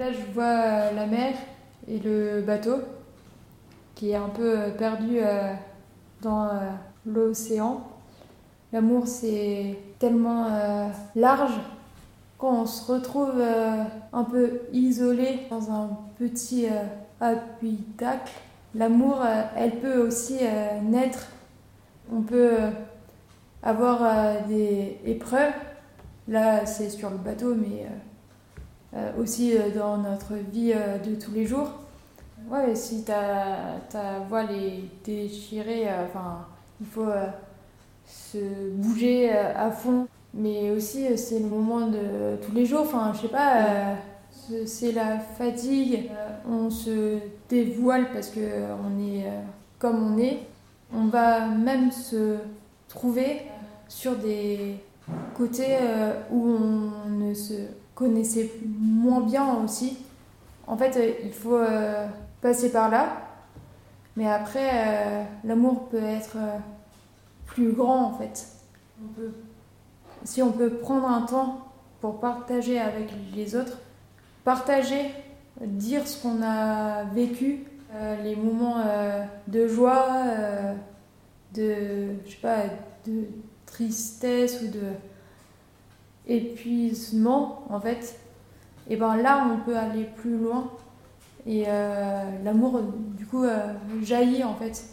Là, je vois la mer et le bateau qui est un peu perdu dans l'océan. L'amour, c'est tellement large quand on se retrouve un peu isolé dans un petit habitacle. L'amour, elle peut aussi naître. On peut avoir des épreuves Là, c'est sur le bateau, mais euh, euh, aussi euh, dans notre vie de tous les jours. Ouais, si ta, ta voile est déchirée, enfin, il faut se bouger à fond. Mais aussi, c'est le moment de tous les jours. Enfin, je sais pas, c'est la fatigue. on se dévoile parce que on est comme on est. On va même se trouver sur des côté euh, où on ne se connaissait moins bien aussi. En fait, euh, il faut euh, passer par là, mais après, l'amour peut être plus grand en fait. si on peut prendre un temps pour partager avec les autres, partager, dire ce qu'on a vécu, les moments de joie, de, je sais pas, de tristesse ou de épuisement, en fait, et ben là, on peut aller plus loin. Et euh, l'amour, du coup, euh, jaillit, en fait.